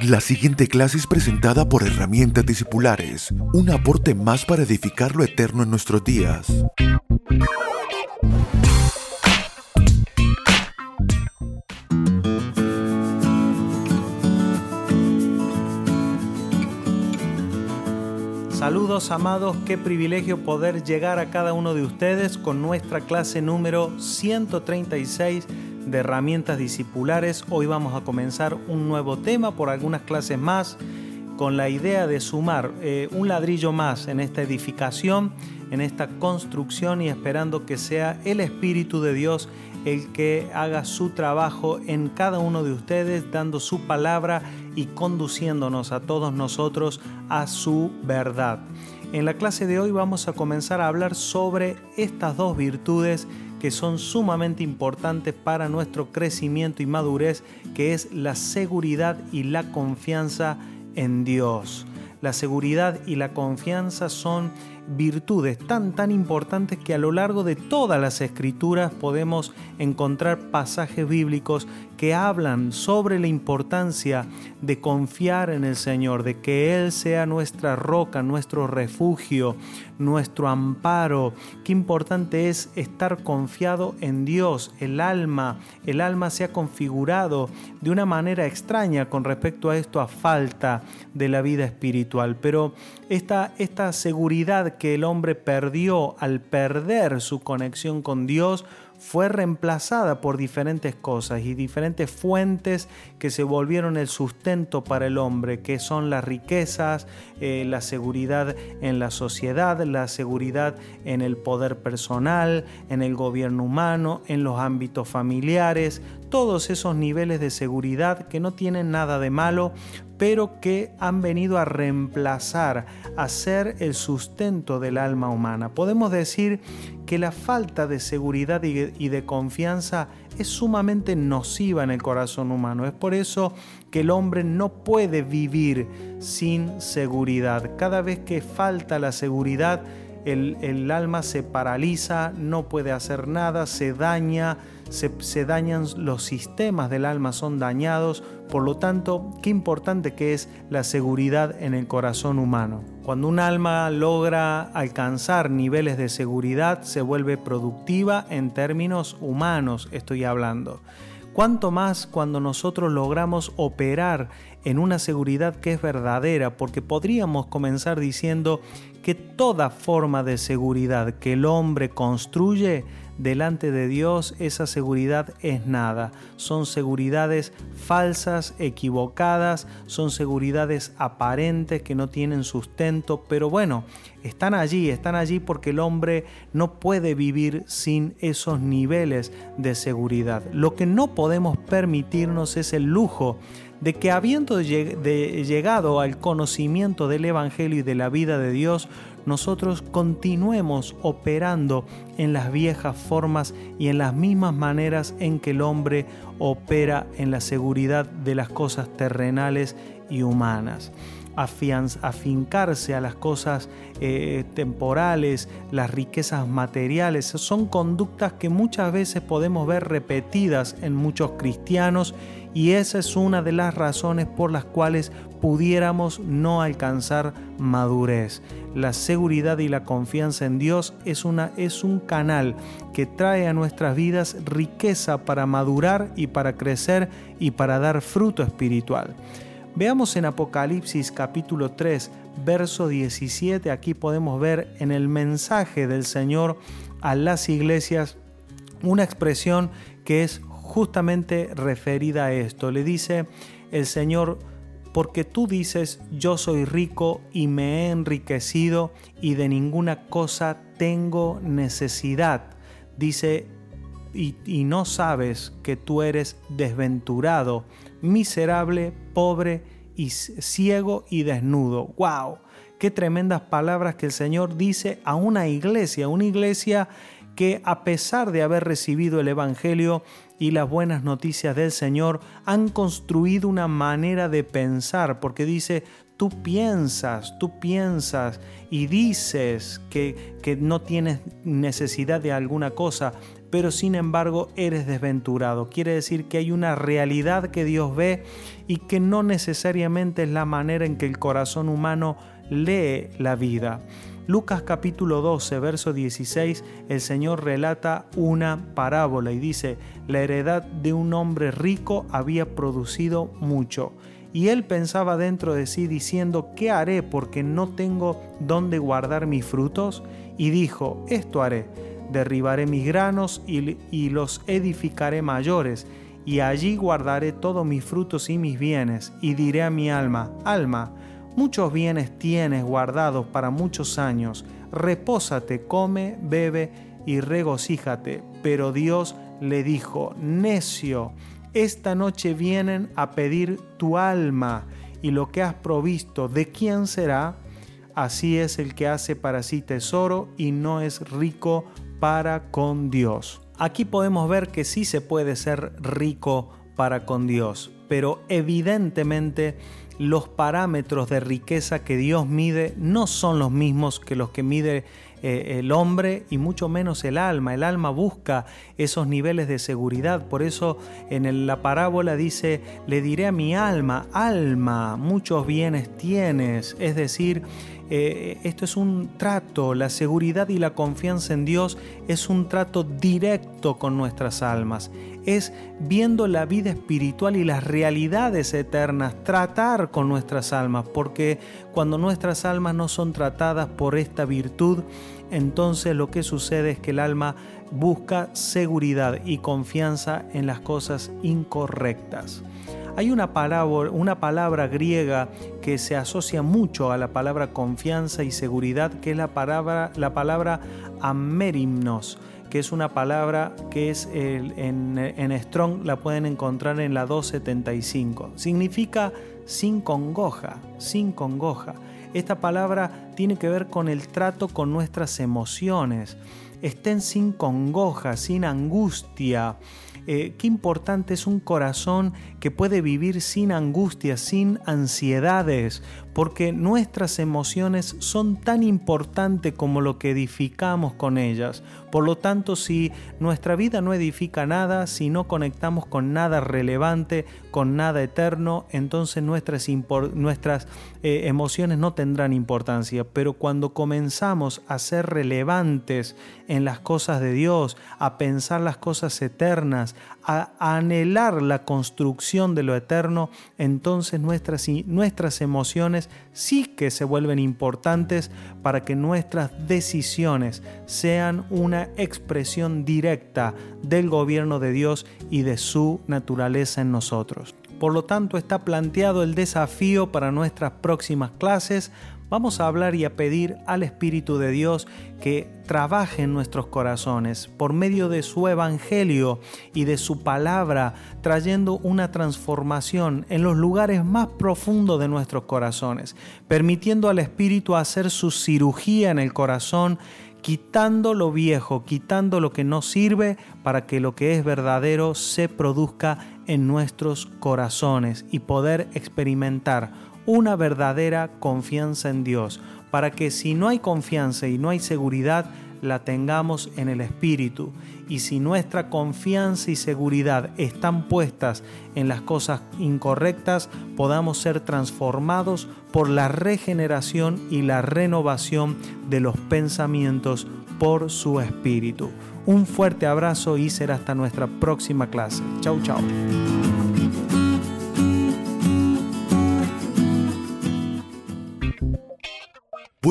La siguiente clase es presentada por Herramientas Discipulares, un aporte más para edificar lo eterno en nuestros días. Saludos amados, qué privilegio poder llegar a cada uno de ustedes con nuestra clase número 136 de herramientas discipulares. Hoy vamos a comenzar un nuevo tema por algunas clases más con la idea de sumar eh, un ladrillo más en esta edificación, en esta construcción y esperando que sea el Espíritu de Dios el que haga su trabajo en cada uno de ustedes, dando su palabra y conduciéndonos a todos nosotros a su verdad. En la clase de hoy vamos a comenzar a hablar sobre estas dos virtudes que son sumamente importantes para nuestro crecimiento y madurez, que es la seguridad y la confianza en Dios. La seguridad y la confianza son virtudes tan tan importantes que a lo largo de todas las escrituras podemos encontrar pasajes bíblicos que hablan sobre la importancia de confiar en el Señor, de que Él sea nuestra roca, nuestro refugio, nuestro amparo. Qué importante es estar confiado en Dios. El alma, el alma se ha configurado de una manera extraña con respecto a esto a falta de la vida espiritual. Pero esta, esta seguridad que el hombre perdió al perder su conexión con Dios fue reemplazada por diferentes cosas y diferentes fuentes que se volvieron el sustento para el hombre, que son las riquezas, eh, la seguridad en la sociedad, la seguridad en el poder personal, en el gobierno humano, en los ámbitos familiares, todos esos niveles de seguridad que no tienen nada de malo, pero que han venido a reemplazar, a ser el sustento del alma humana. Podemos decir que la falta de seguridad y de confianza es sumamente nociva en el corazón humano. Es por eso que el hombre no puede vivir sin seguridad. Cada vez que falta la seguridad, el, alma se paraliza, no puede hacer nada, se daña, se, dañan los sistemas del alma, son dañados. Por lo tanto, qué importante que es la seguridad en el corazón humano. Cuando un alma logra alcanzar niveles de seguridad, se vuelve productiva en términos humanos, estoy hablando. Cuanto más cuando nosotros logramos operar en una seguridad que es verdadera, porque podríamos comenzar diciendo que toda forma de seguridad que el hombre construye delante de Dios, esa seguridad es nada. Son seguridades falsas, equivocadas, son seguridades aparentes que no tienen sustento, pero bueno, están allí, están allí porque el hombre no puede vivir sin esos niveles de seguridad. Lo que no podemos permitirnos es el lujo de que habiendo llegado al conocimiento del Evangelio y de la vida de Dios, nosotros continuemos operando en las viejas formas y en las mismas maneras en que el hombre opera en la seguridad de las cosas terrenales y humanas afincarse a las cosas eh, temporales, las riquezas materiales. Son conductas que muchas veces podemos ver repetidas en muchos cristianos y esa es una de las razones por las cuales pudiéramos no alcanzar madurez. La seguridad y la confianza en Dios es, una, es un canal que trae a nuestras vidas riqueza para madurar y para crecer y para dar fruto espiritual. Veamos en Apocalipsis capítulo 3, verso 17, aquí podemos ver en el mensaje del Señor a las iglesias una expresión que es justamente referida a esto. Le dice el Señor, porque tú dices, yo soy rico y me he enriquecido y de ninguna cosa tengo necesidad. Dice, y, no sabes que tú eres desventurado miserable, pobre y ciego y desnudo. ¡Wow! Qué tremendas palabras que el Señor dice a una iglesia, una iglesia que a pesar de haber recibido el Evangelio y las buenas noticias del Señor, han construido una manera de pensar, porque dice, tú piensas, tú piensas y dices que, que no tienes necesidad de alguna cosa, pero sin embargo eres desventurado. Quiere decir que hay una realidad que Dios ve y que no necesariamente es la manera en que el corazón humano lee la vida. Lucas capítulo 12, verso 16, el Señor relata una parábola y dice, la heredad de un hombre rico había producido mucho. Y él pensaba dentro de sí diciendo, ¿qué haré porque no tengo dónde guardar mis frutos? Y dijo, esto haré, derribaré mis granos y, y los edificaré mayores, y allí guardaré todos mis frutos y mis bienes, y diré a mi alma, alma, Muchos bienes tienes guardados para muchos años. Repósate, come, bebe y regocíjate. Pero Dios le dijo, necio, esta noche vienen a pedir tu alma y lo que has provisto, ¿de quién será? Así es el que hace para sí tesoro y no es rico para con Dios. Aquí podemos ver que sí se puede ser rico para con Dios, pero evidentemente los parámetros de riqueza que Dios mide no son los mismos que los que mide eh, el hombre y mucho menos el alma. El alma busca esos niveles de seguridad. Por eso en la parábola dice, le diré a mi alma, alma, muchos bienes tienes. Es decir, eh, esto es un trato, la seguridad y la confianza en Dios es un trato directo con nuestras almas. Es viendo la vida espiritual y las realidades eternas, tratar con nuestras almas, porque cuando nuestras almas no son tratadas por esta virtud, entonces lo que sucede es que el alma busca seguridad y confianza en las cosas incorrectas. Hay una palabra, una palabra griega que se asocia mucho a la palabra confianza y seguridad, que es la palabra, la palabra amerimnos, que es una palabra que es en, en Strong la pueden encontrar en la 275. Significa sin congoja, sin congoja. Esta palabra tiene que ver con el trato con nuestras emociones. Estén sin congoja, sin angustia, eh, qué importante es un corazón que puede vivir sin angustia, sin ansiedades, porque nuestras emociones son tan importantes como lo que edificamos con ellas. Por lo tanto, si nuestra vida no edifica nada, si no conectamos con nada relevante, con nada eterno, entonces nuestras, nuestras eh, emociones no tendrán importancia. Pero cuando comenzamos a ser relevantes en las cosas de Dios, a pensar las cosas eternas, a, anhelar la construcción de lo eterno, entonces nuestras, nuestras emociones sí que se vuelven importantes para que nuestras decisiones sean una expresión directa del gobierno de Dios y de su naturaleza en nosotros. Por lo tanto, está planteado el desafío para nuestras próximas clases vamos a hablar y a pedir al Espíritu de Dios que trabaje en nuestros corazones por medio de su Evangelio y de su palabra, trayendo una transformación en los lugares más profundos de nuestros corazones, permitiendo al Espíritu hacer su cirugía en el corazón quitando lo viejo, quitando lo que no sirve para que lo que es verdadero se produzca en nuestros corazones y poder experimentar una verdadera confianza en Dios, para que si no hay confianza y no hay seguridad, la tengamos en el Espíritu. Y si nuestra confianza y seguridad están puestas en las cosas incorrectas, podamos ser transformados por la regeneración y la renovación de los pensamientos por su Espíritu. Un fuerte abrazo y será hasta nuestra próxima clase. Chau, chau.